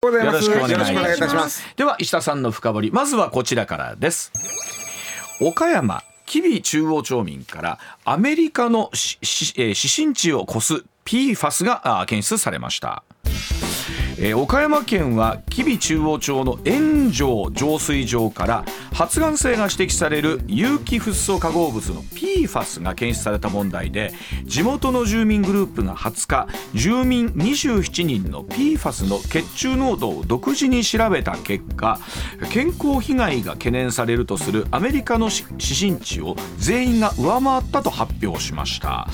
よろしくお願いいいたしまます。す。では石田さんの深掘り。まずはこちらからです。岡山吉備中央町民からアメリカの指針値を超す PFAS が検出されましたえー岡山県は吉備中央町の炎上浄水場から発がん性が指摘される有機フッ素化合物の PFAS が検出された問題で地元の住民グループが20日住民27人の PFAS の血中濃度を独自に調べた結果健康被害が懸念されるとするアメリカの指針値を全員が上回ったと発表しました。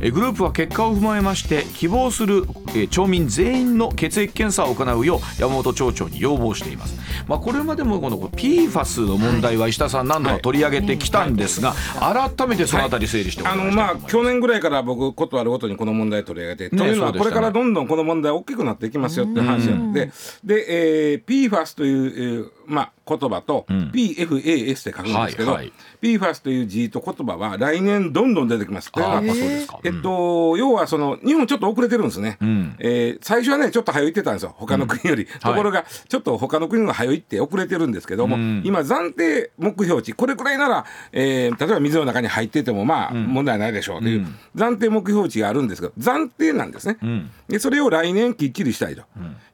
えーグループは結果を踏まえまして希望するえー町民全員の血液検査を行うよう山本町長に要望しています、まあ、これまでもこの PFAS の問題は石田さん何度か取り上げてきたんですが改めてそのあたり整理してあのまあ去年ぐらいから僕ことあるごとにこの問題取り上げて、ねというのはこれからどんどんこの問題大きくなっていきますよって話なんで。で、えー、PFAS という、えーまあ言葉と、PFAS って書くんですけど、はいはい。PFAS という字と言葉は来年どんどん出てきます。えっと、要はその日本ちょっと遅れてるんですね、ん。えー最初はねちょっと早いってたんですよ。他の国より、ところがちょっと他の国が早いって遅れてるんですけども、今暫定目標値これくらいなら、えー例えば水の中に入っててもまあ問題ないでしょうという、暫定目標値があるんですけど暫定なんですね、でそれを来年きっちりしたいと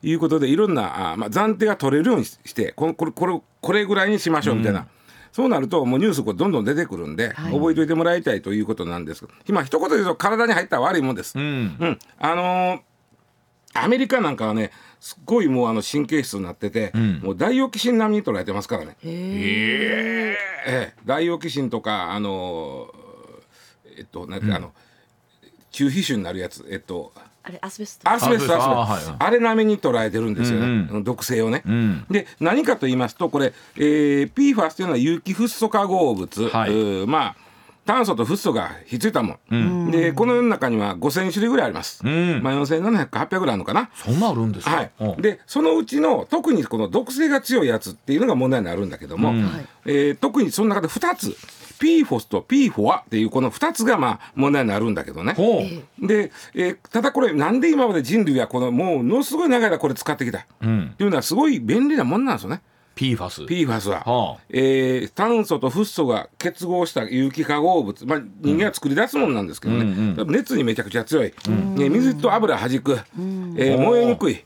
いうことでいろんなあ、まあ、暫定が取れるようにしてこのこれこれこれぐらいにしましょうみたいな。そうなるともうニュースこうどんどん出てくるんで、覚えておいてもらいたいということなんですけど今一言で言うと体に入ったら悪いもんです。うん。うん、あのーアメリカなんかはねすっごいもうあの神経質になってて、もうダイオキシン並みに捉えてますからね。ええ。ダイオキシンとかあのーえっとなんて、あの中皮腫になるやつえっとあれアスベスト。アスベストあアスベスト。はいあれ並みに捉えてるんですよ。ね、うん。毒性をね。ん。でで何かと言いますとこれ、えー、PFAS というのは有機フッ素化合物、はい。まあ炭素とフッ素がひっついたもん、でこの世の中には5000種類ぐらいあります、ん。まあ、4700か800ぐらいあるのかな、そんなあるんですか、はい。うん。でそのうちの特にこの毒性が強いやつっていうのが問題になるんだけども、えー特にその中で2つ PFOS と PFOA っていうこの2つがまあ問題になるんだけどね。で、えーただこれなんで今まで人類はこのもうものすごい長い間これ使ってきた、っていうのはすごい便利なもんなんですよね。PFAS PFAS は、はあ。えー炭素とフッ素が結合した有機化合物、まあ、人間が作り出すものなんですけどね、熱にめちゃくちゃ強い、ね水と油弾く、えー燃えにくい、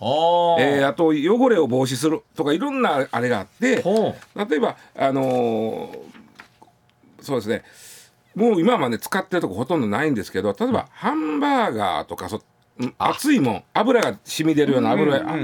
あー。えーあと汚れを防止するとかいろんなあれがあって。ほ例えばあのーそうですね。もう今はね使ってるとこほとんどないんですけど例えばハンバーガーとかそうん熱いもん。油が染み出るような油、あ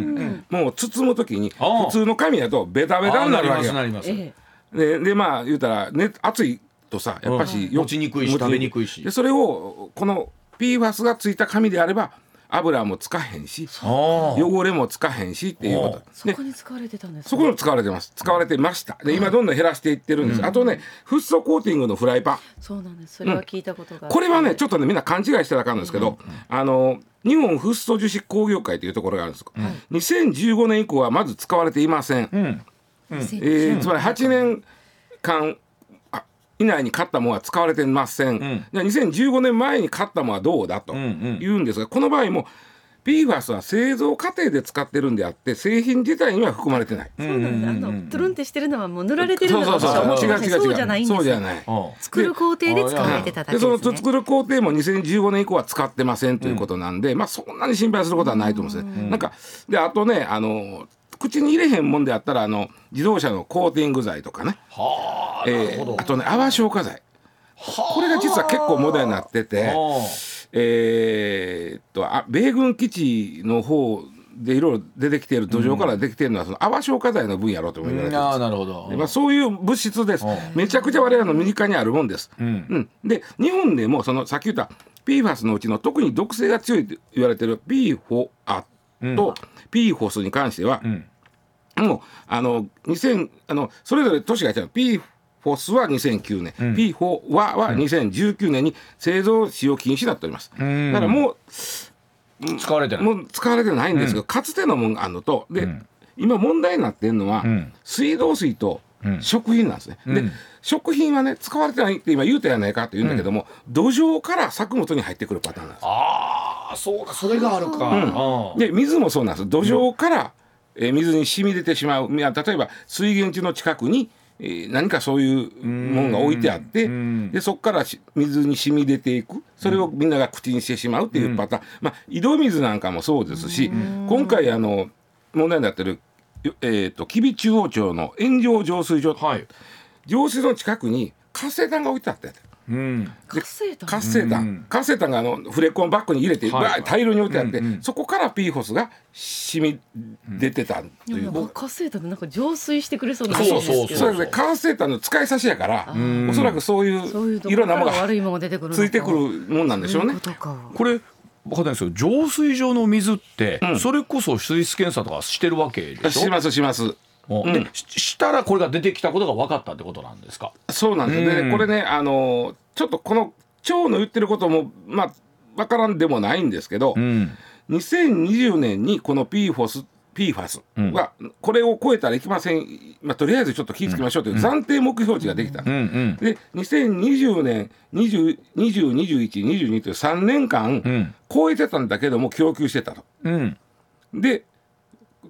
もう包む時にああ。普通の紙だとベタベタになるわけよ。なりますなります、えででまあ言うたら、ね、熱いとさやっぱし、うん。持ちにくいし食べにくいし。でそれをこの PFAS がついた紙であれば油もつかへんし汚れもつかへんしっていうこと。そでこに使われてたんですね。そこに使われてます。使われてました。で今どんどん減らしていってるんです、あとねフッ素コーティングのフライパン。そうなんです。それは聞いたことがあってこれはねちょっとねみんな勘違いしてたらあかんんですけど、あの日本フッ素樹脂工業会というところがあるんです、2015年以降はまず使われていません、うん。えーつまり8年間あ以内に買ったものは使われてません、じゃあ2015年前に買ったものはどうだとんうん。言うんですが、この場合も PFAS は製造過程で使ってるんであって製品自体には含まれてない。そうなんですあのトゥルンってしてるのはもう塗られてるのそうそうそう。違う違う違う。そうじゃないんですよ。そうじゃない。あ作る工程で使われてただけでですね。その作る工程も2015年以降は使ってませんということなんで、まあそんなに心配することはないと思うんですね。なんかであとねあの口に入れへんもんであったらあの自動車のコーティング剤とかね、えーあとね泡消火剤。これが実は結構問題になってて。あ。えーっとあ米軍基地の方でいろいろ出てきている土壌から出てきているのは、その泡消火剤の分野ろとも言われてーます。あーなるほど。でまあ、そういう物質です。めちゃくちゃ我々の身近にあるもんです。うん。で日本でもそのさっき言った PFAS のうちの特に毒性が強いと言われている PFOA と PFOS に関しては、もうあの2000あのそれぞれ都市が違う PFOS は2009年、PFOA は2019年に製造使用禁止になっております。だからもう使われてない。もう使われてないんですけど、かつてのものがあるのとで、今問題になってるのは、ん。水道水とうん。食品なんですね。でうん。食品はね使われてないって今言うたやないかって言うんだけども、土壌から作物に入ってくるパターンなんです。ああそうかそれがあるか、うん。うん。で水もそうなんです。土壌から、えー水に染み出てしまう。例えば水源地の近くに、えー何かそういうものが置いてあってうんでそこからし水に染み出ていく。それをみんなが口にしてしまうっていうパターン、まあ、井戸水なんかもそうですし今回あの問題になってる、よえー、と吉備中央町の炎上浄水場、はい、浄水の近くに活性炭が置いてあったやつうん、活性炭活性炭、うん。活性炭があのフレコンバッグに入れて、はい。大量に置いてあって、うんうんそこから PFOS が染み出てたとでいう、もなんか活性炭ってなんか浄水してくれそうなそうそうイメージですけど。それで活性炭の使い差しやからんおそらくそういそういろんなものが悪いものが出てくるついてくるもんなんでしょうね。そういう。これ分かんないですけど浄水場の水って、うん。それこそ水質検査とかしてるわけでしょ？しますします。う。ん。でししたらこれが出てきたことが分かったってことなんですか？そうなんですよ、うん。でこれねあのちょっとこの町の言ってることもまあわからんでもないんですけど、うん。2020年にこの PFOS PFAS はこれを超えたらいけません、まあ、とりあえずちょっと気をつけましょうという暫定目標値ができた、うんうん。で2020年20202122という3年間うん。超えてたんだけども供給してたと。うん。で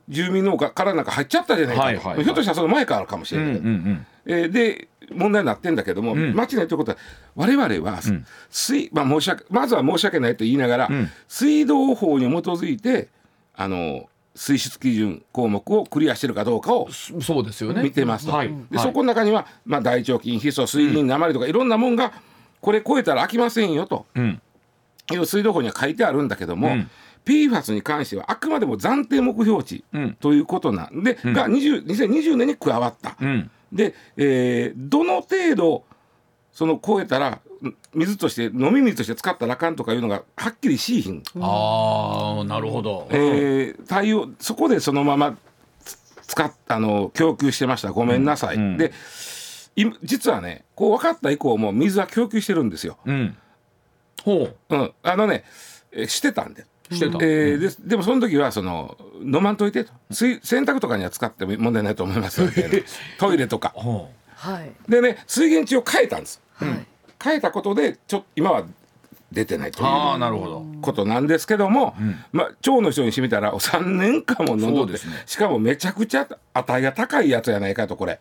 住民農家からなんか入っちゃったじゃないかと、はいはいはい。ひょっとしたらその前からかもしうんうれない。けど、んえーで問題になってんだけども、ん。町の言ってることは我々は、ん。水まあ、申し訳まずは申し訳ないと言いながら、ん。水道法に基づいてあの水質基準項目をクリアしてるかどうかをそそうですよね。見てますと、はい。ではい。そこの中には、まあ、大腸菌ヒ素水銀鉛とかいろんなもんがこれ超えたら飽きませんよと。うん。いう水道法には書いてあるんだけども、うん PFAS に関してはあくまでも暫定目標値うん。ということなん。で、が20 2020年に加わった。うん。で、えーどの程度その超えたらん水として飲み水として使ったらあかんとかいうのがはっきりしいひん、ああなるほど、えー対応そこでそのままつ使っあの供給してました。ごめんなさい、うん。でい実はねこう分かった以降も水は供給してるんですよ、うん。ほう。ん、あのね、えーしてたんで。うしてた、えーででもその時はその飲まんといてと。水洗濯とかには使っても問題ないと思います。よ トイレとか。ほはい。でね水源地を変えたんです。はい。変えたことでちょっと今は出てないとうああいうなるほど。ことなんですけども、まあ腸の人にしてみたら3年間も飲んどって、そうですね。しかもめちゃくちゃ値が高いやつやないかとこれ。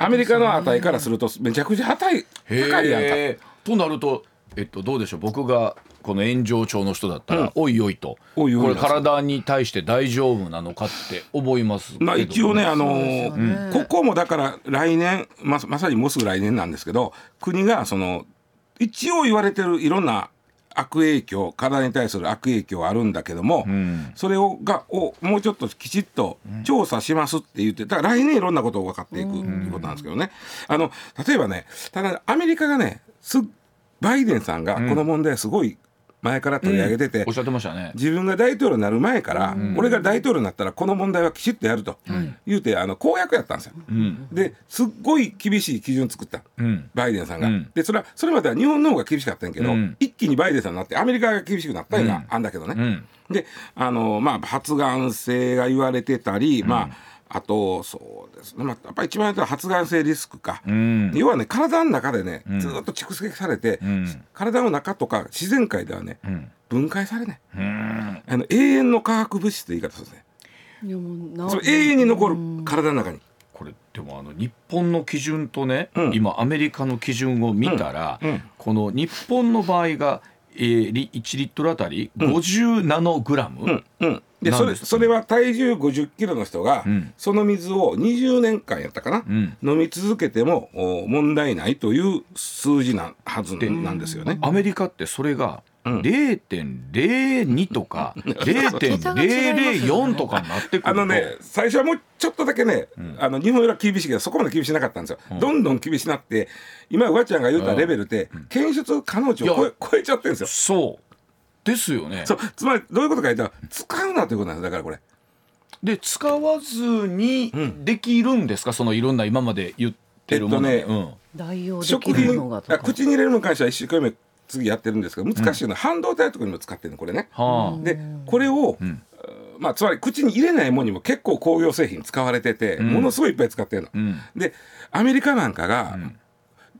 アメリカの値からするとめちゃくちゃ値高いやんか。へえとなるとえっとどうでしょう。僕がこの炎上症の人だったら、おいおいと。おいおいこれ体に対して大丈夫なのかって思いますけど。まあ一応ね、あのそうですよね。ここもだから来年ままさにもうすぐ来年なんですけど国がその一応言われてるいろんな悪影響体に対する悪影響あるんだけども、ん。それをがをもうちょっときちっと調査しますって言ってだから来年いろんなことを分かっていくっていうことなんですけどね。あの例えばねただアメリカがねすバイデンさんがこの問題すごい前から取り上げてて、おっしゃってましたね。自分が大統領になる前から、俺が大統領になったらこの問題はきちっとやると。言うて、あの公約やったんですよ。うん。ですっごい厳しい基準作った、うん。バイデンさんが。うん。でそれはそれまでは日本の方が厳しかったんやけど、うん。一気にバイデンさんになってアメリカが厳しくなったんがあんだけどね。うんであのまあ発がん性が言われてたり、まああとそうですね、まあ、やっぱり一番言ったら発がん性リスクか。うん。要はね体の中でねずっと蓄積されて、ん。体の中とか自然界ではね、ん。分解されない。うん。あの永遠の化学物質って言い方するんですね。それ永遠に残る体の中に。これでもあの日本の基準とね、うん。今アメリカの基準を見たら、うん。うん。この日本の場合が、えー、リ1リットルあたり？50ナノグラム、うんうん。でそれそれは体重50キロの人が、うん。その水を20年間やったかな、ん。飲み続けてもお問題ないという数字なはずなんですよね。アメリカってそれがうん0.02とか 0.004とかになってくると。あのね最初はもうちょっとだけね、あの日本よりは厳しいけどそこまで厳しなかったんですよ、どんどん厳しなって今うわちゃんが言ったレベルで、検出可能値を超え超えちゃってるんですよ。そう。ですよね。そう。つまりどういうことか言ったら使うなということなんですだからこれ。で使わずにできるんですか、そのいろんな今まで言ってるもので、えっとうん。代用で食きるも品あのがとか。口に入れるのに関しては一生懸命次やってるんですけど難しいのは半導体とかにも使ってるのこれね。はあ。でこれを、ん。まあ、つまり口に入れないものにも結構工業製品使われてて、ものすごいいっぱい使ってるの。ん。でアメリカなんかが、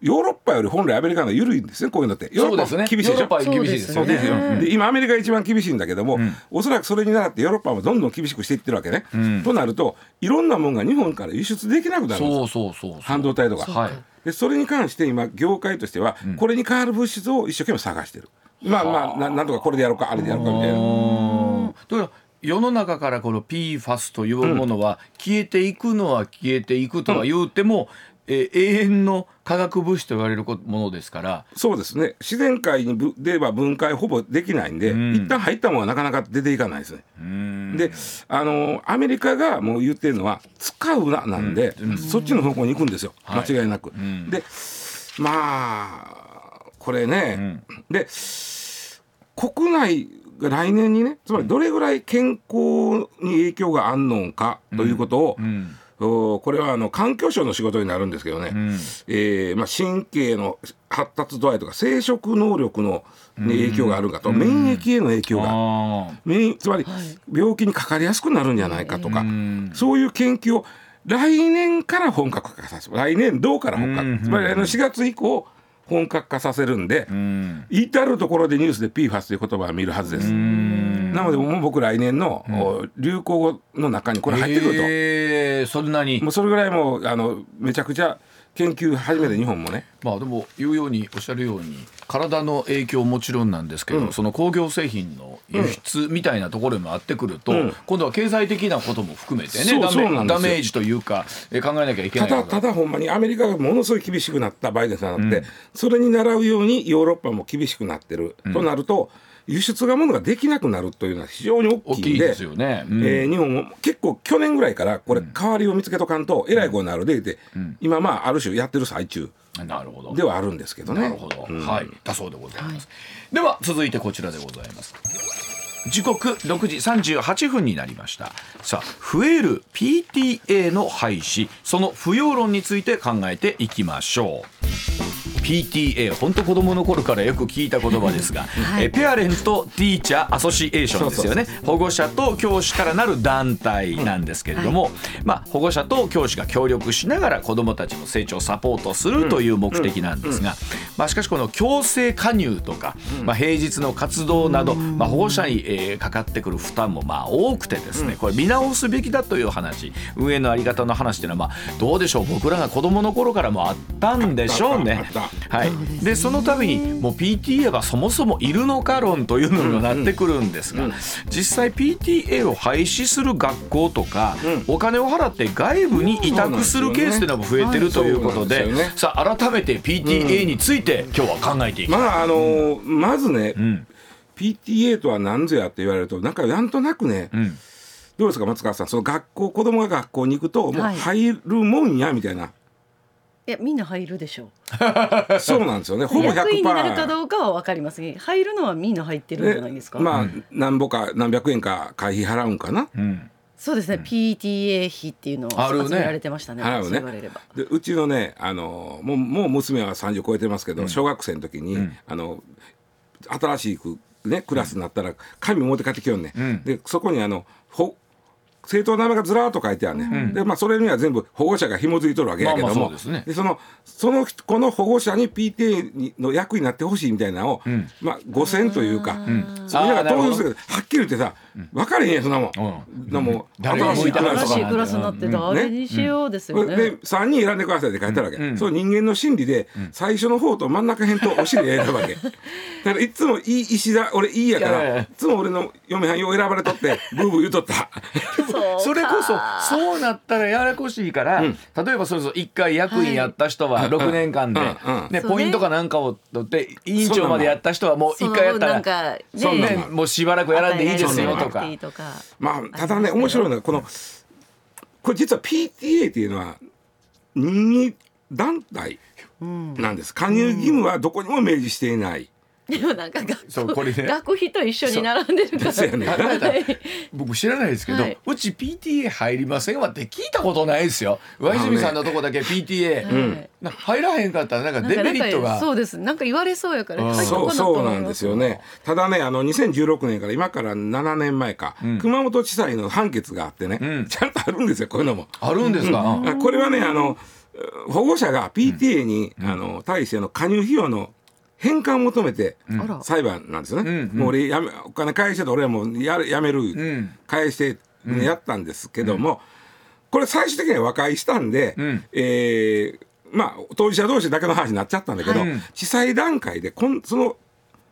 ヨーロッパより本来アメリカの緩いんですねこういうのって。ヨーロッパ厳しいでしょ？厳しいですよね。で今アメリカが一番厳しいんだけども、おそらくそれに習ってヨーロッパもどんどん厳しくしていってるわけね。となるといろんなものが日本から輸出できなくなるんですそうそうそうそう。半導体とか。はいでそれに関して今業界としては、これに代わる物質を一生懸命探してる。まあまあななんとかこれでやろうかあれでやろうかみたいな。だから世の中からこの PFAS というものは消えていくのは消えていくとは言うても、えー永遠の化学物質と言われるこものですから。そうですね。自然界にぶでは分解ほぼできないんで、一旦入ったものはなかなか出ていかないですね。であのアメリカがもう言ってるのは使うななんで、そっちの方向に行くんですよ、はい。間違いなく。でまあこれね、で国内が来年にねつまりどれぐらい健康に影響があんのかということを、おこれはあの環境省の仕事になるんですけどね、えーまあ、神経の発達度合いとか生殖能力の、ね影響があるかと、免疫への影響が。あ免疫つまり病気にかかりやすくなるんじゃないかとか、そういう研究を来年から本格化させる来年度から本格化、つまり来年4月以降本格化させるんで、至る所でニュースで PFAS という言葉を見るはずです。なのでもう僕来年の、お流行語の中にこれ入ってくると。えーそんなに。もうそれぐらいもうあのめちゃくちゃ研究始めて日本もね。まあでも言うようにおっしゃるように体の影響もちろんなんですけど、その工業製品の輸出みたいなところにもあってくると、ん。今度は経済的なことも含めてねダメダメージというかえ考えなきゃいけなたいことだ。ただほんまにアメリカがものすごい厳しくなったバイデンさんになって、それに習うようにヨーロッパも厳しくなってる、となると輸出がものができなくなるというのは非常に大きいんでですよね。うん。えー日本も結構去年ぐらいからこれ代わりを見つけとかんとえらいことになるでいて、今まあある種やってる最中。なるほど。ではあるんですけどね。なるほど、はい、だそうでございます。では続いてこちらでございます。時刻6時38分になりました。さあ増える PTA の廃止。その不要論について考えていきましょう。PTA 本当子供の頃からよく聞いた言葉ですが、えペアレント・ティーチャー・アソシエーションですよね。保護者と教師からなる団体なんですけれども、まあ、保護者と教師が協力しながら子どもたちの成長をサポートするという目的なんですが、まあ、しかしこの強制加入とか、まあ、平日の活動など、まあ、保護者に、えーかかってくる負担もまあ多くてですねこれ見直すべきだという話。運営のあり方の話っていうのはまあどうでしょう？僕らが子どもの頃からもあったんでしょうね。はい、でそのためにもう PTA がそもそもいるのか論というのにもなってくるんですが、実際 PTA を廃止する学校とか、お金を払って外部に委託するケースというのも増えてるということで,、さあ改めて PTA について今日は考えていきます。まああのーまずね、ん PTA とは何ぞやって言われるとなんかなんとなくね、んどうですか松川さんその学校子供が学校に行くともうはい入るもんやみたいな、いやみんな入るでしょ そうなんですよねう。ほぼ100%役員になるかどうかは分かりますね。入るのはみんな入ってるんじゃないですか。まあ、何ぼか何百円か会費払うんかな、うんそうですね。PTA 費っていうのをあるね集められてましたね。払うねそう言われれば。でうちのねあのもうもう娘は30超えてますけど、小学生の時に、あの新しいくねクラスになったら紙持って帰ってきよんね、ん。でそこにあのほ生徒の名前がずらーっと書いてあるね、でまあそれには全部保護者が紐づいとるわけやけども、まあまあそうですね。そのその人この保護者に PTA にの役になってほしいみたいなのを、まあ5,000というか、そうみんなが投票するけどはっきり言ってさ分かれへんやんそんなもん、うん。なもう誰が向いたか新しいクラスになって誰にしようですよね。で3人選んでくださいって書いてあるわけ、そう人間の心理で、最初の方と真ん中辺とお尻で選ぶわけ。だからいつもいい石田俺いいやからいやいやいつも俺の嫁はんよう選ばれとってブーブー言うとった。それこそそうなったらややこしいから、例えばそれこそ1回役員やった人は6年間で、うん。うん。ね、ポイントかなんかを取って委員長までやった人はもう1その回やったらなんかそんなねね、もうしばらくやらんでいいですよととか。まあただね面白いのはこのこれ実は PTA っていうのは任意団体なんです。加入義務はどこにも明示していないでもなんか学そうこれね。学費と一緒に並んでるから。そう。やね。はい。僕知らないですけど、はい。うち PTA 入りませんわって聞いたことないですよ。上泉さんのとこだけ PTA、はい。な入らへんかったらなんかデメリットが。そうです。なんか言われそうやから。そうそうなんですよね。ただね、あの2016年から今から7年前か、熊本地裁の判決があってね、ん。ちゃんとあるんですよ、こういうのも。あるんですか、うん。あこれはね、あの保護者が PTA に、あの対しての加入費用の返還を求めて、裁判なんですよね。うんうん。もう俺やめお金返してと俺はもうやるやめる、ん。返して、ねやったんですけども、これ最終的には和解したんで、ん。えーまあ当事者同士だけの話になっちゃったんだけど、はい。地裁段階でこんその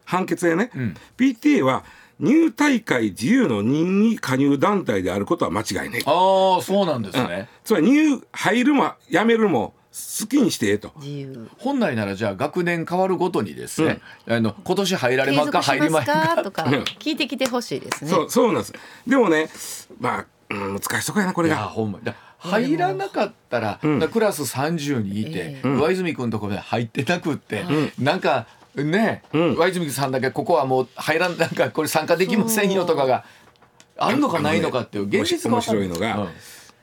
判決でね、ん。PTA は入大会自由の任意加入団体であることは間違いない。ああそうなんですね、つまり入入るも辞めるも好きにしてええと。本来ならじゃあ学年変わるごとにですね、あの今年入られ継ますか入りますすか？かとか聞いてきてほしいですね。そうそうなんです。でもね、まあ、うん、難しいとこやなこれいやが。ほんまだ入らなかったら、ん。クラス30人いて、ええ。上泉君のところで入ってなくって、なんかね、うん。上泉さんだけここはもう入らんなんかこれ参加できませんよとかがあるのかないのかっていう現実が面白いのが、うん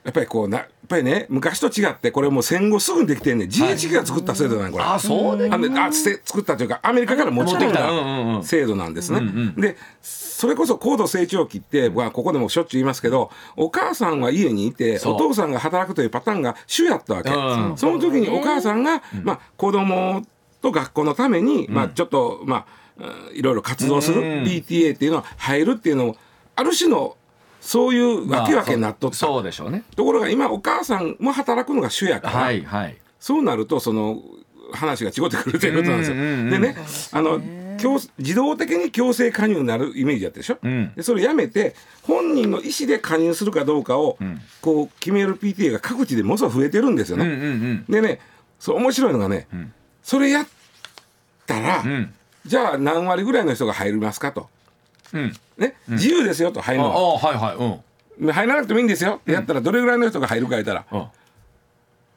やっぱりこうなやっぱりね昔と違ってこれもう戦後すぐにできてんね GHQ が作った制度なんこれ。あそうであ作ったというかアメリカから持ち込んだ制度なんですね。でそれこそ高度成長期って、まあ、ここでもしょっちゅう言いますけどお母さんは家にいてお父さんが働くというパターンが主やったわけ。うんその時にお母さんが、まあ、子供と学校のために、まあ、ちょっと、まあ、うんいろいろ活動するうん。PTA っていうのは入るっていうのもある種のそういうわけわけになっとった。そうでしょうね。ところが今お母さんも働くのが主やから、はいはい。そうなるとその話が違ってくるということなんですよ。うんうんうん。でねあの強自動的に強制加入になるイメージやったでしょ、ん。でそれやめて本人の意思で加入するかどうかを、こう決める PTA が各地でものすごい増えてるんですよね。うんうんうん。でねそう面白いのがね、それやったら、ん。じゃあ何割ぐらいの人が入りますかと。うん。ね、自由ですよと入あるのは。あはいはいうん。入らなくてもいいんですよ。ってやったらどれぐらいの人が入るか言ったら、うん。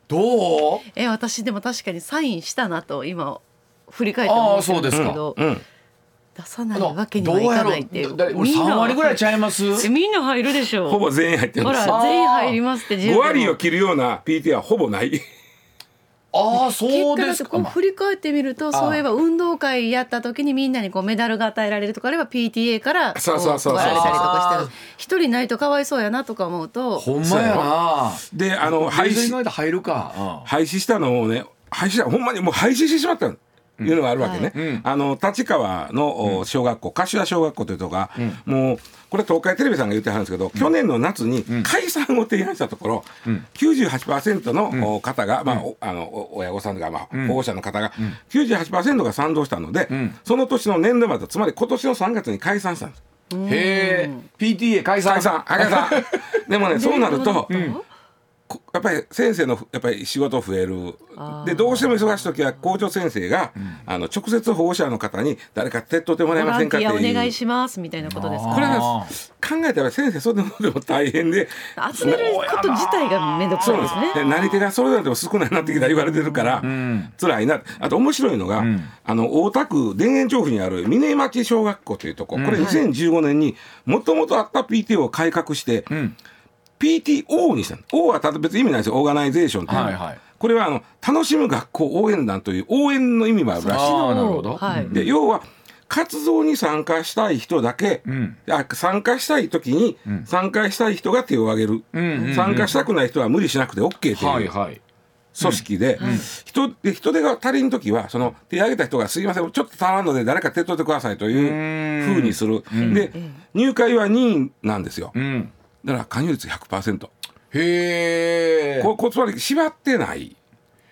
どう？え私でも確かにサインしたなと今振り返って思ってるんですけどうん、出さないわけにはいかないっていう。どうやろう？だ俺3割ぐらいちゃいます？えみんな入るでしょほぼ全員入ってるんほですら全員入りますって自由5割を切るような PTA はほぼない。ああそう結果だってこうですかまあ振り返ってみるとそういえば運動会やった時にみんなにこうメダルが与えられるとかあれば PTA からこそうそられたりとかして一人ないとかわいそうやなとか思うとほんまやな。で、あの、廃止、廃止で入るか、廃止したのをね、廃止した、ほんまにもう廃止してしまったの。いうのがあるわけね、うん。あの立川のお小学校柏小学校というとこが、もうこれ東海テレビさんが言ってはるんですけど、去年の夏に解散を提案したところ、98%のお方が、まあおあのお親御さんが、まあ保護者の方が、98%が賛同したので、その年の年度末つまり今年の3月に解散したんです。うん、へえ PTA 解散。解散。解散 でもねそうなると、うん。こやっぱり先生のやっぱり仕事増える。でどうしても忙しい時は校長先生が、あの直接保護者の方に誰か手っ取ってもボらえませんかっていう。ィアお願いしますみたいなことですか？これはあ考えたら先生それでも大変で。集めること自体が面倒くさそうないです。ねなり手がそれだけでも少ないなってきた言われてるから、辛いな。あと面白いのが、あの大田区田園調布にある峰町小学校というとこ、これ2015年にもともとあった PTO を改革して、ん PTO にしたの。O はただ別に意味ないですよ。オーガナイゼーションっていうの。はいはい。これはあの楽しむ学校応援団という応援の意味もあるらしいなるほど。はい。で要は活動に参加したい人だけ、ん。あ参加したい時に参加したい人が手を挙げる、んうんうん。参加したくない人は無理しなくて OK というはいはい。組織で、人で人手が足りん時はその手挙げた人が「すいませんちょっと足らんので誰か手伝ってください」というふうにする、で入会は任意なんですよ。うんだから加入率100%へえここつまり縛ってない。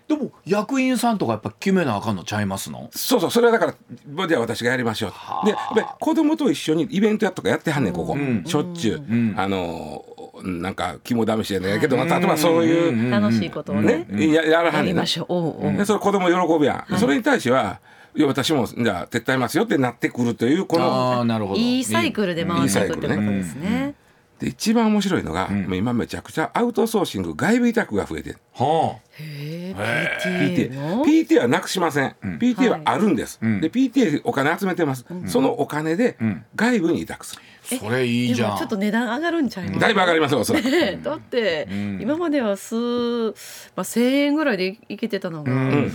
でも役員さんとかやっぱ決めなあかんのちゃいますの？そうそうそれはだからじゃあ私がやりましょうと。で子供と一緒にイベントやっとかやってはんねんここ、しょっちゅう、あのなんか肝試しやねんけどまた例えばそういう、楽しいことをね。ね、ややらはやんねんな。りましょう。おうおうでそれ子供喜ぶやん、それに対してはいや私もじゃあ手伝いますよってなってくるというこのああなるほど。いいサイクルで回っていくってことですねで一番面白いのが、ん。もう今めちゃくちゃアウトソーシング外部委託が増えてるはへえ PTA PTA はなくしません、PTA はあるんです、ん。で PTA お金集めてます、そのお金でん。外部に委託する、あそれいいじゃん。でもちょっと値段上がるんちゃいます？だいぶ上がりますよおそらくねだって、ん。今までは数、まあ、1,000円ぐらいでいけてたのが、ん。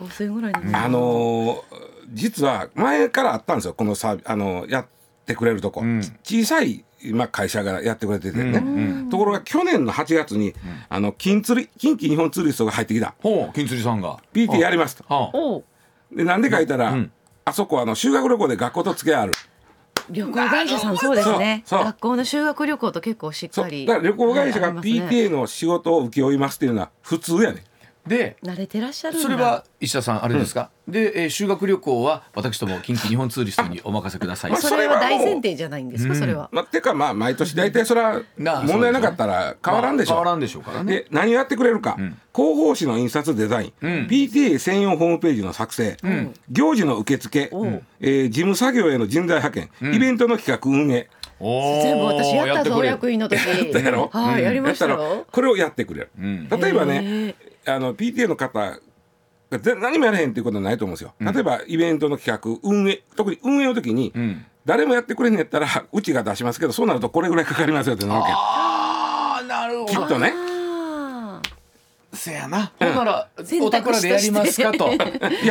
5,000円ぐらいに、あのー実は前からあったんですよこのさあのやってくれるとこ、ん。小さい今会社がやってくれててね、ん。ところが去年の8月に、あの金釣り近畿日本ツーリストが入ってきた。金釣りさんが。PT やりますとでなんでか言ったら、ん。あそこはあの修学旅行で学校と付き合いある。旅行会社さんそうですね。学校の修学旅行と結構しっかりだから旅行会社が PTA の仕事を請け負いますっていうのは普通やねで慣れてらっしゃるんだ。それは石田さんあれですか、で、えー修学旅行は私ども近畿日本ツーリストにお任せください。まあそれは大それはもう前提じゃないんですか、それは。まあ、てかまあ毎年大体それは問題なかったら変わらんでしょ、まあ変わらんでしょうからね。で何をやってくれるか、ん。広報誌の印刷デザイン、ん。PTA 専用ホームページの作成、行事の受付、ん。えー事務作業への人材派遣、イベントの企画運営。全部私やったぞ役員の時。たやろ？はい、やりましたこれをやってくれる、ん。例えばへねあの PTA の方何もやれへんっていうことはないと思うんですよ、例えばイベントの企画運営特に運営の時に、ん。誰もやってくれんのやったらうちが出しますけどそうなるとこれぐらいかかりますよってなるわけ。ああなるほどきっとね。あせやな、ほんなら選お択肢として。宅らでやりますかと。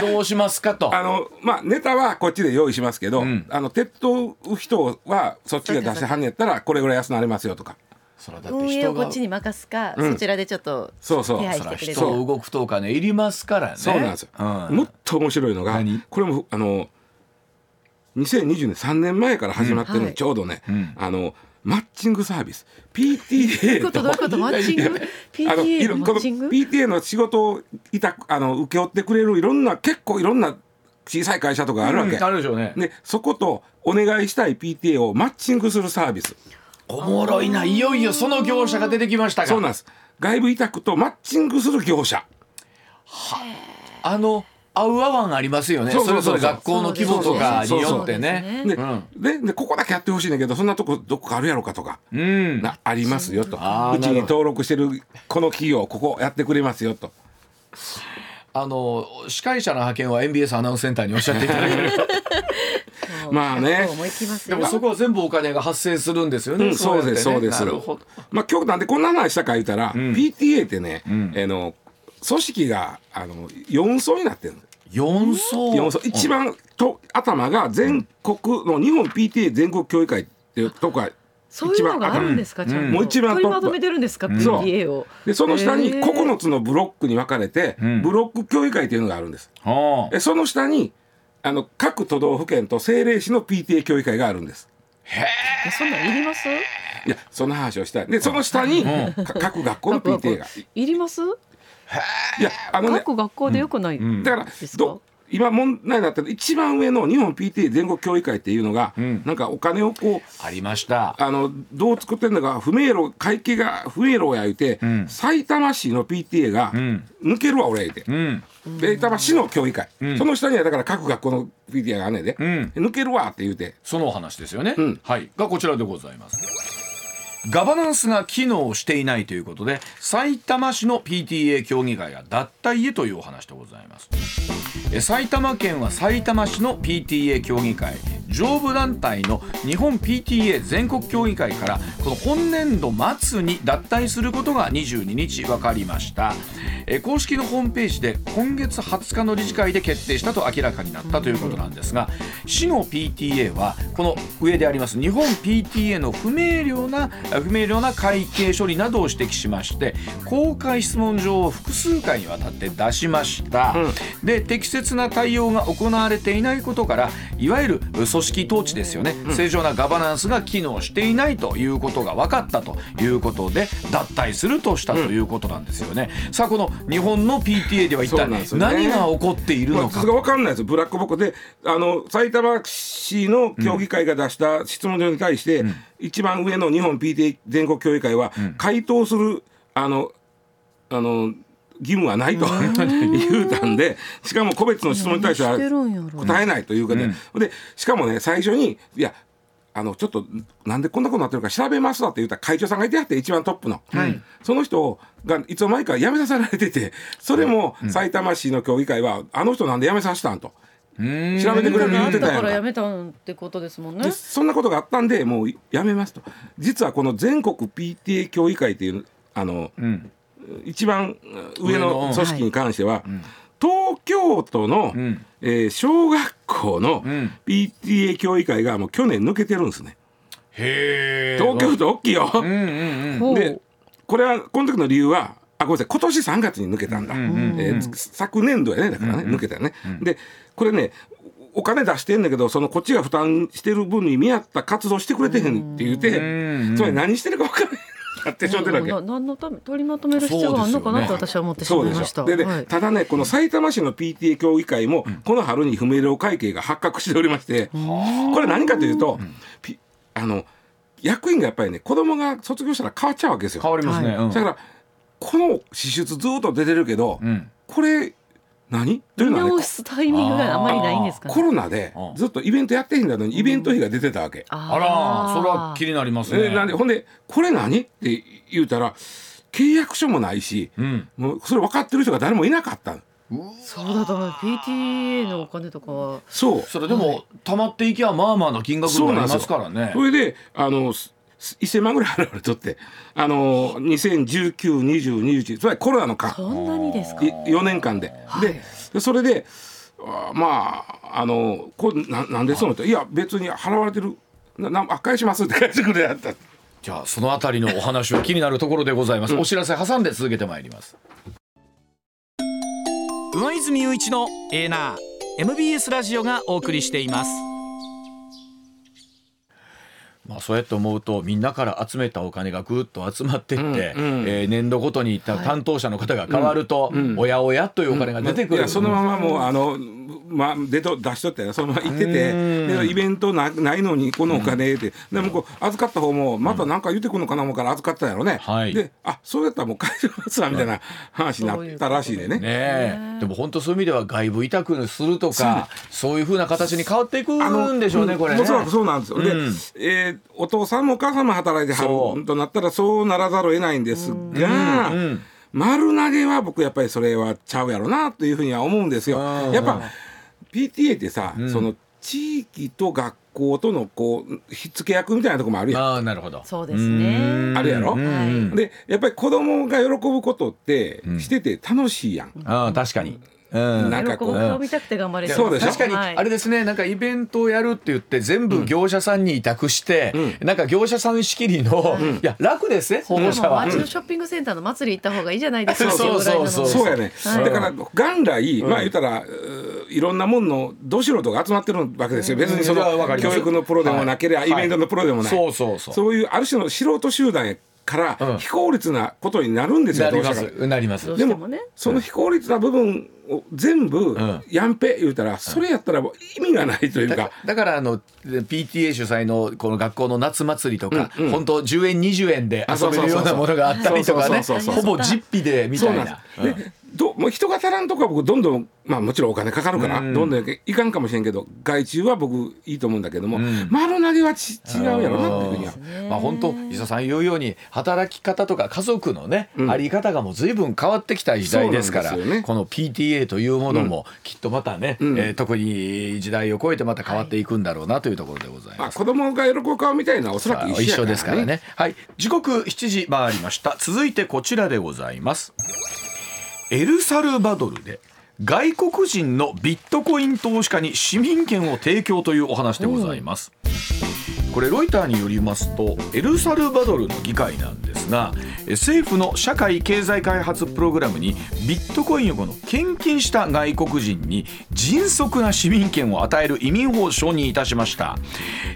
どうしますかと。あのまあネタはこっちで用意しますけど、ん。あの鉄塔う人はそっちが出してはんねやったらこれぐらい安くなりますよとか運営をこっちに任すか、うん。そちらでちょっとそうそう。手配してくれる。人を動くとお金いりますからね。そうなんですよ、うん。もっと面白いのが何？これもあの2020年3年前から始まってるの、はいちょうどね、ん。あのマッチングサービス。PTA ことどういうことマッチング？あの PTA ののマッチング？PTA の仕事をいたあの請け負ってくれるいろんな結構いろんな小さい会社とかあるわけ、うんあるでしょうね。でそことお願いしたい PTA をマッチングするサービスおもろいな。いよいよその業者が出てきましたが。そうなんです。外部委託とマッチングする業者。あの合う合わんありますよね。そうそうそうそれぞれ学校の規模とかによってね。で,、うんででここだけやってほしいねんけどそんなとこどこかあるやろかとか、うんなありますよとうちに登録してるこの企業ここやってくれますよとあの司会者の派遣は MBS アナウンスセンターにおっしゃっていただけるもうまあね。思いきますよ。でもそこは全部お金が発生するんですよね、うんそうですそうです。なるほど。まあ今日なんでこんな話したか言ったら、PTA ってね、ん。あの組織があの4層になってるんです四層。4層。一番と頭が全国の日本 PTA 全国協議会っていうとこがそういうのがあるんですか、うんちゃんと。もう一番取りまとめてるんですか、そう PTA を。でその下にへー。9つのブロックに分かれて、ん。ブロック協議会というのがあるんです。はあ。でその下にあの各都道府県と政令市の PTA 協議会があるんです。えそんなんいります？いやその話をしたい。でその下に、か各学校の PTA が。いります？いやあのね各学校でよくない、ん。だからど今問題になってる一番上の日本 PTA 全国協議会っていうのが、ん。なんかお金をこうありました。あのどう作ってるのか不明朗会計が不明朗や言うて、ん。埼玉市の PTA が、ん。抜けるわ俺言うて、うん。埼玉市の協議会、ん。その下にはだから各学校の PTA があんねんで、ん。抜けるわって言うて。そのお話ですよね、うん。はい。がこちらでございますガバナンスが機能していないということで埼玉市の PTA 協議会が脱退へというお話でございます。え埼玉県は埼玉市の PTA 協議会。上部団体の日本 PTA 全国協議会からこの本年度末に脱退することが22日分かりました。え公式のホームページで今月20日の理事会で決定したと明らかになったということなんですが市の PTA はこの上であります日本 PTA の不明瞭な不明瞭な会計処理などを指摘しまして公開質問状を複数回にわたって出しました、で適切な対応が行われていないことからいわゆる組織統治ですよね、正常なガバナンスが機能していないということが分かったということで脱退するとしたということなんですよね、さあこの日本の PTA では一体何が起こっているまあ、のかそれが分かんないですブラックボックスであの埼玉市の協議会が出した質問状に対して、一番上の日本 PTA 全国協議会は、回答するあのあの義務はないと。言うたんでしかも個別の質問に対しては答えないというかね、でしかもね最初にいやあのちょっとなんでこんなことになってるか調べますわって言った会長さんがいてはって一番トップの、その人がいつの間にか辞めさせられててそれもさいたま市の協議会はあの人なんで辞めさせたんと。調べてくれる言うてたやんか。だからやめたんってことですもんね。でそんなことがあったんでもうやめますと。実はこの全国 PTA 協議会っていうあの、ん一番上上のの組織に関しては、東京都の、ん。えー小学校のん。PTA 協議会がもう去年抜けてるんですね。へえ東京都大きいよ。うんうんうん。でこれはこの時の理由はあごめんなさい今年3月に抜けたんだ、えー昨年度やねだからね、抜けたよね、でこれねお金出してんだけどそのこっちが負担してる分に見合った活動してくれてへんって言って、つまり何してるか分からないなってしょうてるわけ。な何のため取りまとめる必要があるのかなと私は思ってしそうでまいました。でね、はい。ただねこの埼玉市の PTA 協議会も、この春に不明瞭会計が発覚しておりまして、これ何かというと、ピあの役員がやっぱりね子供が卒業したら変わっちゃうわけですよ。変わりますね、はうん。だからこの支出ずっと出てるけど、ん。これ何？という見直のはねすタイミングがあまりないんですかね。コロナでうんずっとイベントやってへんだのにイベント費が出てたわけ。あらそれは気になりますね。えなんでほんでこれ何？って言うたら契約書もないし、うん。もうそれ分かってる人が誰もいなかったそうだと思う。PTA のお金とかは。そう。それでも溜まっていきゃまあまあの金額になりますからね。それであのす1000万ぐらい払われとってあの20192021つまりコロナの間そんなにですか？4年間で。ででそれであまああのこれななんでそうのってい。や別に払われてる。ななあ返しますって返してくれやった。じゃあそのあたりのお話は気になるところでございます、お知らせ挟んで続けてまいります。上泉雄一のエーナー MBS ラジオがお送りしていますまあ、そうやって思うとみんなから集めたお金がぐっと集まってって、うんうん。えー年度ごとにた担当者の方が変わると、おやおやというお金が出てくる、いやそのままもうあの、まあ、出と出しとったよそのまま行っててでイベントなないのにこのお金って、でもこう預かった方もまた何か言ってくるのかな思うから預かったんやろね、はい。であそうやったらもう返しますわみたいな話になったらしいでね。ね。え。でも本当そういう意味では外部委託するとかそう。いうふうな形に変わっていくんでしょうね、うんこれね。おそらくそうなんですよ。で、うん。えーお父さんもお母さんも働いてはる。となったらそうならざるを得ないんですが、うん。丸投げは僕やっぱりそれはちゃうやろなというふうには思うんですよ。うん。やっぱ PTA ってさ、その地域と学校とのこうひっつけ役みたいなところもあるやん。ああなるほど。そうですね。あるやろ？でやっぱり子供が喜ぶことってしてて楽しいやん。ああ確かに。うん。なんかこう。見たくて頑張れるそう確かに。はい。あれですね。なんかイベントをやるって言って全部業者さんに委託して、なんか業者さん仕切りの、いや楽ですね保護者は。街のショッピングセンターの祭り行った方がいいじゃないですか。そうそうそう。そうやね、はい。だから元来、まあ言ったらいろんなもんのど素人が集まってるわけですよ。別にその教育のプロでもなければ、はい。イベントのプロでもない、そうそうそう。そういうある種の素人集団からうん。非効率なことになるんですよ、なりまどうしたら。すなります。でもね。その非効率な部分を全部ん。やんぺ言うたらそれやったらもう意味がないというだか。だからあの PTA 主催のこの学校の夏祭りとか、うんうん。本当10円20円で遊べるようなものがあったりとかね。ほぼ実費でみたいなどもう人が足らんとこは僕どんどんまあもちろんお金かかるから、うんどんどんいかんかもしれんけど外注は僕いいと思うんだけども、ん丸投げはち違うやろなっていうふうには。まあ本当伊佐さん言うように働き方とか家族のね、うんあり方がもう随分変わってきた時代ですからこの PTA というものもきっとまたね、うんえー特に時代を超えてまた変わっていくんだろうなというところでございます。まあ子供が喜ぶ顔みたいなおそらく一緒。ですからね。はい、時刻7時回りました。続いてこちらでございます。エルサルバドルで外国人のビットコイン投資家に市民権を提供というお話でございます。これロイターによりますとエルサルバドルの議会なんですが政府の社会経済開発プログラムにビットコインをこの献金した外国人に迅速な市民権を与える移民法を承認いたしました。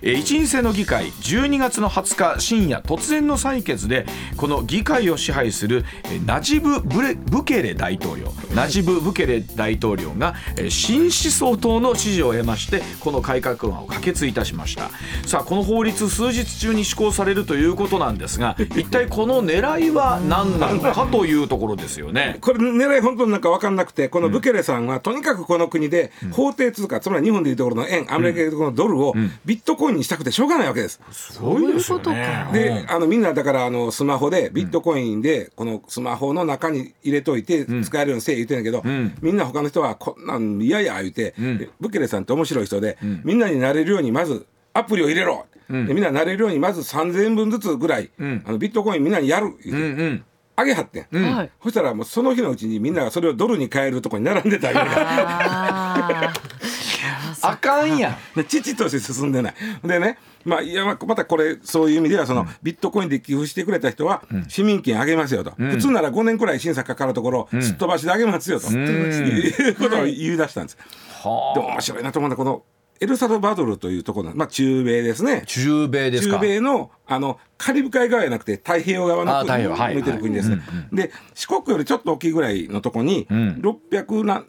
一員制の議会12月の20日深夜突然の採決でこの議会を支配するナジブ・ブレブケレ大統領ナジブ・ブケレ大統領が新思想党の支持を得ましてこの改革案を可決いたしました。さあこの法律数日中に施行されるということなんですが 一体この狙いは何なのかというところですよね。これ狙い本当になんか分かんなくてこのブケレさんはとにかくこの国で法定通貨、つまり日本でいうところの円アメリカでいうところのドルをビットコインにしたくてしょうがないわけです。そういうね。ことか。であのみんなだからあのスマホでビットコインでこのスマホの中に入れといて使えるようにせえ言ってんだけど、みんな他の人はこんなん嫌や言うて、でブケレさんって面白い人で、みんなになれるようにまずアプリを入れろ、でみんななれるようにまず3,000円分ずつぐらい、あのビットコインみんなにやる言うて、うんうん。あげはってん、はい。そしたらもうその日のうちにみんながそれをドルに変えるとこに並んでたりあ あかんやん。で父として進んでない。でねまあいやままたこれそういう意味ではその、ビットコインで寄付してくれた人は市民権あげますよと、普通なら5年くらい審査かかるところ、すっ飛ばしであげますよと、いうことを言い出したんです、はでも面白いなと思うのはこのエルサルバドルというところのまあ中米ですね中米ですか。中米のあのカリブ海側じゃなくて太平洋側のあ太平洋はい向いてる国ですね。で四国よりちょっと大きいぐらいのとこに600な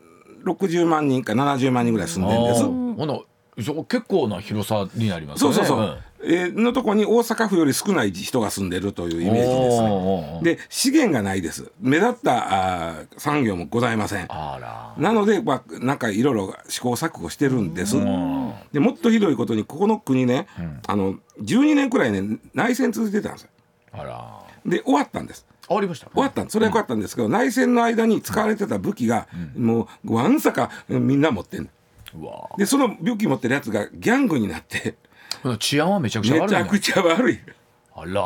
60万人か70万人ぐらい住んでるんです。ほなそ結構な広さになりますよね。そうそうそう、んえーのとこに大阪府より少ない人が住んでるというイメージですね。で資源がないです目立ったあー産業もございません。なので、まあ、なんかいろいろ試行錯誤してるんです。でもっとひどいことにここの国ね、あの12年くらいね内戦続いてたんですよ。で終わったんです。ありました。終わったんですそれはよかったんですけど、内戦の間に使われてた武器が、もうわんさかみんな持ってんでその武器持ってるやつがギャングになって治安はめちゃくちゃめ悪いねちゃくちゃ悪い。あら。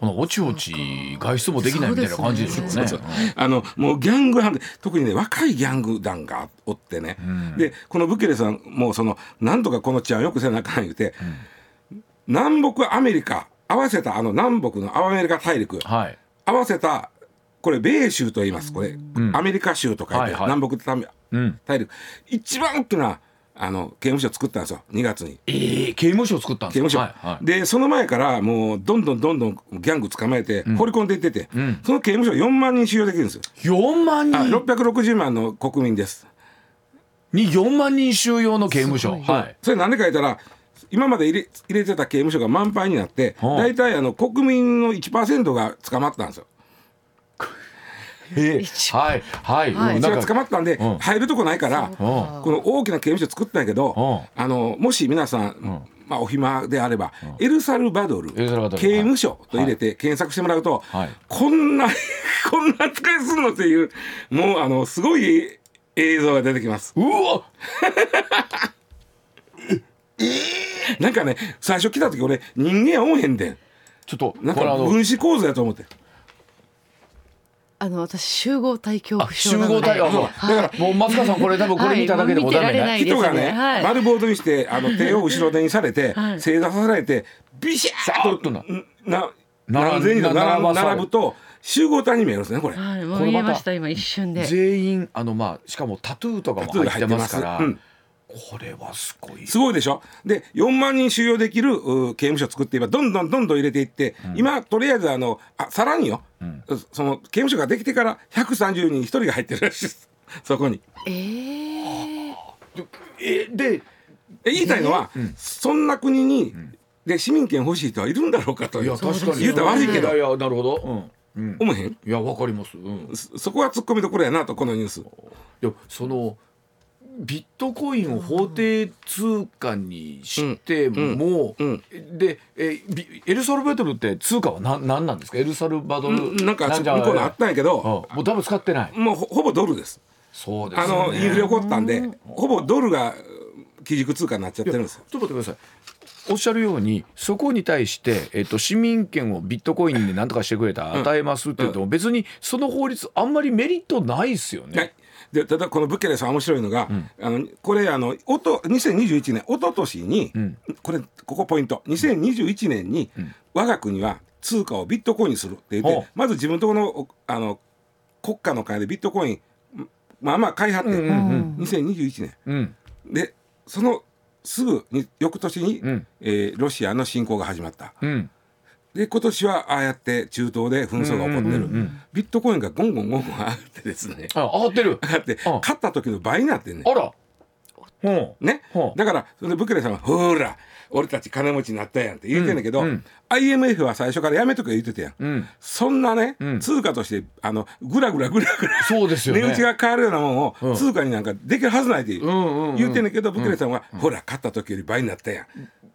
ほなおちおち外出もできないみたいな感じでしょうね。そうそうあのもうギャング犯で特にね若いギャング団がおってね、でこのブケレさんもそのなんとかこの治安をよくせなあかん言うて、南北アメリカ合わせたあの南北のアメリカ大陸はい。合わせたこれ米州と言いますこれ、アメリカ州と書いて、はいはい南北。大陸一番大きなあの刑務所を作ったんですよ2月に。ええ刑務所を作ったんですか？刑務所、はいはい。でその前からもうどんどんどんどんギャング捕まえて放り込んでいってて、その刑務所4万人収容できるんですよ。四万あ人660万の国民です。に四万人収容の刑務所？はい。それなんでか言ったら今まで入れ入れてた刑務所が満杯になってはあ大体あの国民の1%が捕まったんですよ。え はいはい。はい。それがうんなんか。捕まったんでうん。入るとこないからうん。この大きな刑務所作ったんやけどうん。あのもし皆さんまあお暇であればエルサルバドル刑務所と入れて検索してもらうとはい。こんな こんな扱いするのっていうもうあのすごい映像が出てきます。うわ。なんかね最初来た時俺人間やおんへんで。んちょっとなんか分子構造やと思ってあの私集合体恐怖症なので。合体あそうだからもう松川さんこれ多分これ見ただけでもダメね。はいもう見てられないです人がね、はい。丸ボードにしてあの手を後ろ手にされて、はい。正座させられてビシャーッとな何千人と並並ぶと集合体に見えるんですねこれ。はい、もうこれまた見えました今一瞬で。全員あのまあしかもタトゥーとかも入ってますから。うんこれはすごい。すごいでしょ？で4万人収容できるう刑務所作っていえばどんどんどんどん入れていって、今とりあえずあのあさらによ、その刑務所ができてから130人1人が入ってるらしいです そこに。えええでえ言いたいのは、そんな国に、で市民権欲しい人はいるんだろうかといういや確かに言うたら悪いけどいやなるほど。うんうん。思えへん？いやわかります。うん。いそそこは突っ込みどころやなとこのニュース。やそのビットコインを法定通貨にしても、うんでえビエルサルバドルって通貨は何なんなんですか？エルサルバドル、なんか向こうのあったんやけうん。ど、もう多分使ってない。もうほほぼドルです。そうですね。のインフレ起こったんで、ほぼドルが基軸通貨になっちゃってるんですよ。ちょっと待ってください。おっしゃるようにそこに対して、えっと、市民権をビットコインで何とかしてくれたら与えますって言っても、別にその法律あんまりメリットないですよね。はい、でただこのブケレさん面白いのが、あのこれあのおと2021年一昨年に、これここポイント。2021年に、我が国は通貨をビットコインにするって言って、まず自分のところのおあの国家の金でビットコインまあまあ買いはって、うんうんうん。2021年。うん。でそのすぐに翌年に、うん。えーロシアの侵攻が始まった。うんで今年はああやって中東で紛争が起こってる、ビットコインがゴンゴンゴンゴン上がってですね。あ上がってる。上がってあ買った時の倍になってんねん。あら。ほうねほうだからそれでブケレさんは「ほら俺たち金持ちになったやん」って言うてんだけど、うんうん。IMF は最初からやめとけ言ってたやん、うん。そんなね、ん。通貨としてあのぐらぐらぐらぐらそうですよね。値打ちが変わるようなもんを、うん。通貨になんかできるはずないって言う,、てんだけどブケレさんは、ほら買った時より倍になったやん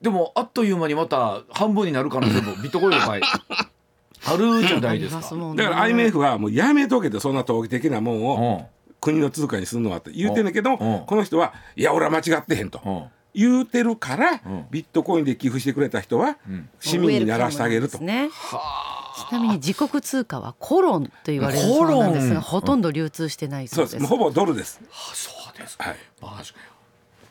でもあっという間にまた半分になる可能性も ビットコインの場合あるじゃないですか。もんね。だから IMF はもうやめとけとそんな投機的なもんを、うん。国の通貨にするのはって言うてんだけど、うん。この人はいや俺は間違ってへんと、うん。言うてるから、ん。ビットコインで寄付してくれた人は、市民にならしてあげると。ウェルカムなんね。ちなみに自国通貨はコロンと言われるそうなんですコロン。がほとんど流通してないそうです。そうです。もうほぼドルです。あそうですはい。まあ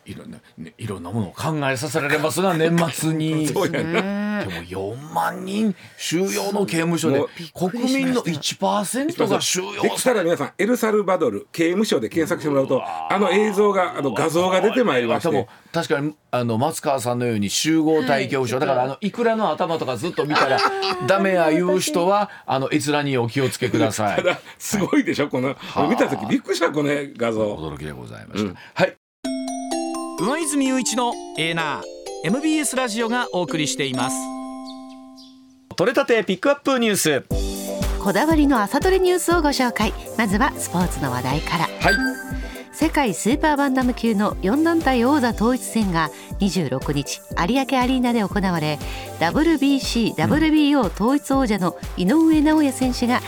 いろんな、ね、いろんなものを考えさせられますが年末に。そうやな。ね。でも4万人収容の刑務所で国民の1%が収容できたら皆さんエルサルバドル刑務所で検索してもらうとあの映像があの画像が出てまいりましでもて確かにあの松川さんのように集合体恐怖症、だからあのいくらの頭とかずっと見たら ダメや言う人はあの閲覧にお気をつけください。ただすごいでしょこの見た時びっくりしたこの画像。驚きでございました、うん。はい上泉雄一のエーナー。MBS ラジオがお送りしています。取れたてピックアップニュース。こだわりの朝どれニュースをご紹介。まずはスポーツの話題から。はい。世界スーパーバンダム級の4団体王座統一戦が26日有明アリーナで行われ WBC、WBO 統一王者の井上尚弥選手が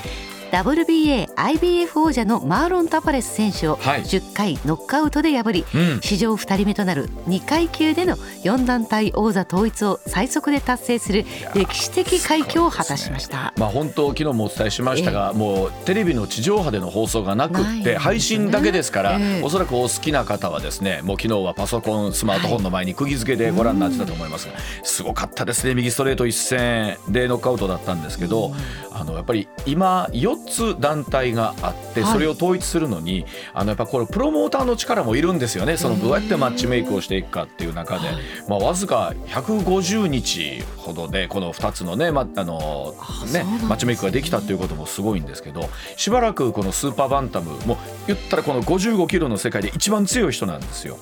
WBA、IBF 王者のマーロン・タパレス選手をはい。10回ノックアウトで破り、うん。史上2人目となる2階級での4団体王座統一を最速で達成する歴史的快挙を果たしました。まあ本当昨日もお伝えしましたが、もうテレビの地上波での放送がなくって配信だけですから、ええ。おそらくお好きな方はですねもう昨日はパソコンスマートフォンの前に釘付けでご覧になってたと思いますが、すごかったですね右ストレート一戦でノックアウトだったんですけど、あのやっぱり今4つ団体があってはい。それを統一するのに、あのやっぱこれプロモーターの力もいるんですよね。そのどうやってマッチメイクをしていくかっていう中で、まあ、わずか150日ほどでこの2つのね,、まあのねマッチメイクができたっていうこともすごいんですけどしばらくこのスーパーバンタムも言ったらこの55キロの世界で一番強い人なんですよ。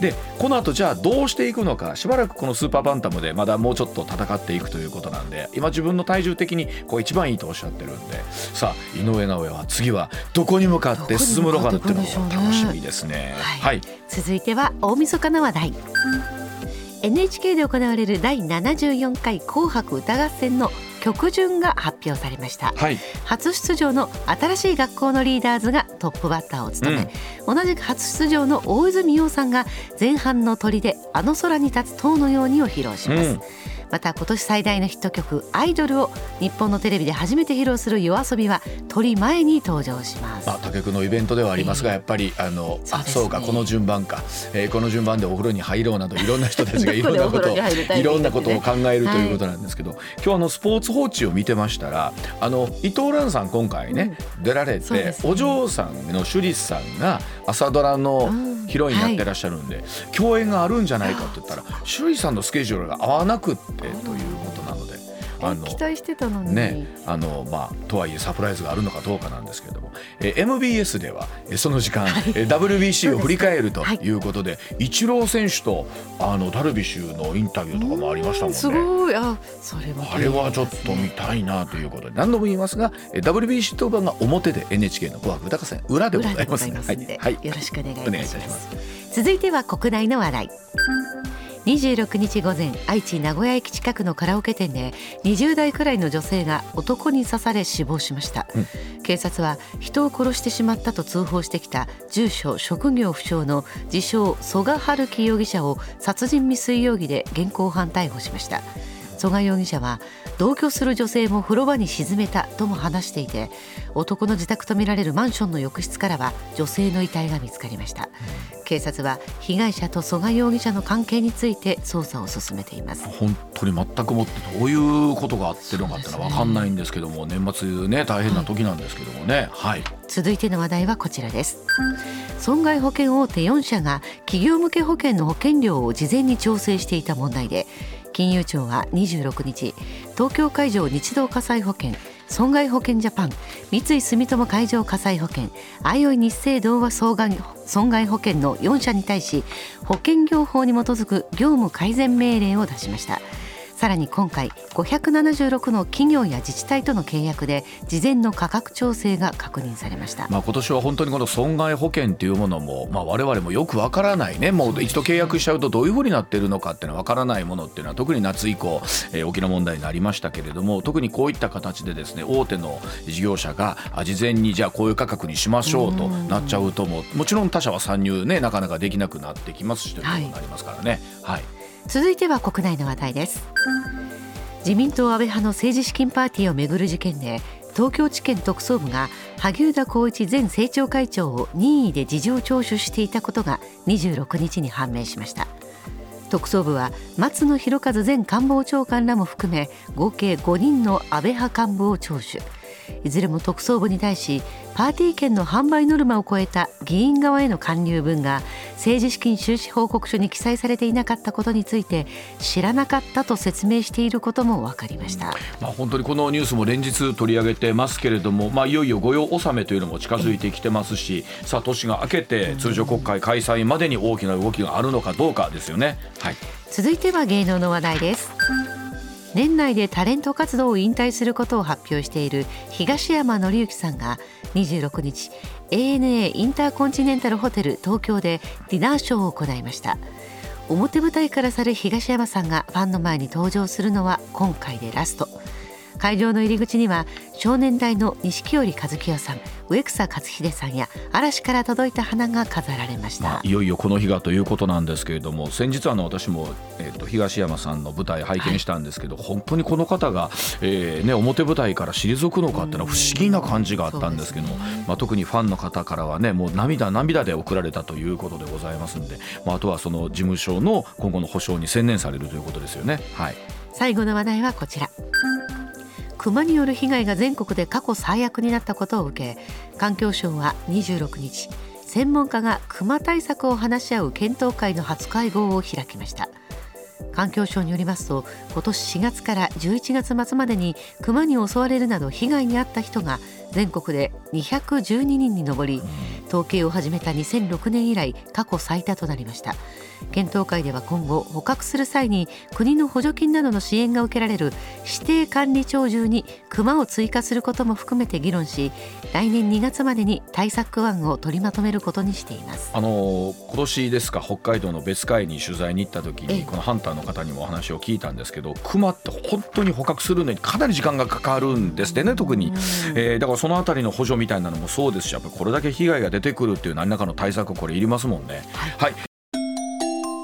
でこの後じゃあどうしていくのかしばらくこのスーパーバンタムでまだもうちょっと戦っていくということなんで今自分の体重的にこう一番いいとおっしゃってるんで。さあ井上尚弥は次はどこに向かって進むのかっていうのも楽しみですね。はいはい。続いては大晦日の話題。NHK で行われる第74回紅白歌合戦の曲順が発表されました。はい。初出場の新しい学校のリーダーズがトップバッターを務め、同じく初出場の大泉洋さんが前半の鳥であの空に立つ塔のようにを披露します、うんまた今年最大のヒット曲「アイドル」を日本のテレビで初めて披露する夜遊びは鳥前に登場します。まあ、他局のイベントではありますがやっぱりあのそうね。あそうかこの順番か、えーこの順番でお風呂に入ろうなどいろんな人たちが いろんなことをいろんなことを考えるということなんですけど、今日あのスポーツ報知を見てましたらあの伊藤蘭さん今回ね、出られて、ね。お嬢さんの趣里さんが朝ドラのうんヒロインになってらっしゃるんで、共演があるんじゃないかって言ったら趣里さんのスケジュールが合わなくってということなので。あの期待してたのに、ね、あのまあとはいえサプライズがあるのかどうかなんですけれども、えー MBS ではえーその時間、えー WBC を振り返るとい。うことで、イチロー選手とあのダルビッシュのインタビューとかもありましたもんね。すごい。あそれもあれはちょっと見たいなということで何度も言いますがえー WBC 当番が表で NHK の紅白歌合戦裏でございますはい、はい。よろしくお願いいたします。続いては国内の話題26日午前愛知名古屋駅近くのカラオケ店で20代くらいの女性が男に刺され死亡しました、警察は人を殺してしまったと通報してきた住所職業不詳の自称曽我春樹容疑者を殺人未遂容疑で現行犯逮捕しました曽我容疑者は同居する女性も風呂場に沈めたとも話していて男の自宅とみられるマンションの浴室からは女性の遺体が見つかりました、警察は被害者と曽我容疑者の関係について捜査を進めています。本当に全くもってどういうことがあってるのかってのは分かんないんですけども、年末ね大変な時なんですけどもね。はい。続いての話題はこちらです。損害保険大手4社が企業向け保険の保険料を事前に調整していた問題で金融庁は26日東京海上日動火災保険損害保険ジャパン三井住友海上火災保険あいおい日清同和損害損害保険の4社に対し保険業法に基づく業務改善命令を出しました。さらに今回576の企業や自治体との契約で事前の価格調整が確認されました、まあ、今年は本当にこの損害保険っていうものも、まあ、我々もよくわからないね。もう一度契約しちゃうとどういうふうになってるのかっていうのはわからないものっていうのは特に夏以降、えー、大きな問題になりましたけれども特にこういった形でですね大手の事業者が事前にじゃあこういう価格にしましょうとなっちゃうとももちろん他社は参入ねなかなかできなくなってきますしということになりますからね。はい、はい続いては国内の話題です。自民党安倍派の政治資金パーティーをめぐる事件で東京地検特捜部が萩生田光一前政調会長を任意で事情聴取していたことが26日に判明しました。特捜部は松野博一前官房長官らも含め合計5人の安倍派幹部を聴取。いずれも特捜部に対しパーティー券の販売ノルマを超えた議員側への勧誘分が政治資金収支報告書に記載されていなかったことについて知らなかったと説明していることも分かりました、まあ、本当にこのニュースも連日取り上げてますけれども、まあ、いよいよ御用納めというのも近づいてきてますしさあ年が明けて通常国会開催までに大きな動きがあるのかどうかですよね。はい、続いては芸能の話題です。年内でタレント活動を引退することを発表している東山紀之さんが26日 ANA インターコンチネンタルホテル東京でディナーショーを行いました。表舞台から去る東山さんがファンの前に登場するのは今回でラスト。会場の入り口には少年隊の錦織一清さん植草克秀さんや嵐から届いた花が飾られました、まあ、いよいよこの日がということなんですけれども先日あの私も、えーと、東山さんの舞台拝見したんですけど、はい、本当にこの方が、えーね、表舞台から退くのかっていうのは不思議な感じがあったんですけど、ね、まあ、特にファンの方からはねもう涙涙で送られたということでございますので、まあ、あとはその事務所の今後の補償に専念されるということですよね。はい、最後の話題はこちら熊による被害が全国で過去最悪になったことを受け環境省は26日専門家が熊対策を話し合う検討会の初会合を開きました。環境省によりますと今年4月から11月末までに熊に襲われるなど被害に遭った人が全国で212人に上り統計を始めた2006年以来過去最多となりました。検討会では今後捕獲する際に国の補助金などの支援が受けられる指定管理鳥獣に熊を追加することも含めて議論し来年2月までに対策案を取りまとめることにしています。あの今年ですか北海道の別海に取材に行った時にこのハンターの方にもお話を聞いたんですけど熊って本当に捕獲するのにかなり時間がかかるんですってね特に、えー、だからそのあたりの補助みたいなのもそうですしやっぱりこれだけ被害が出てくるっていう何らかの対策これいりますもんね。はい、はい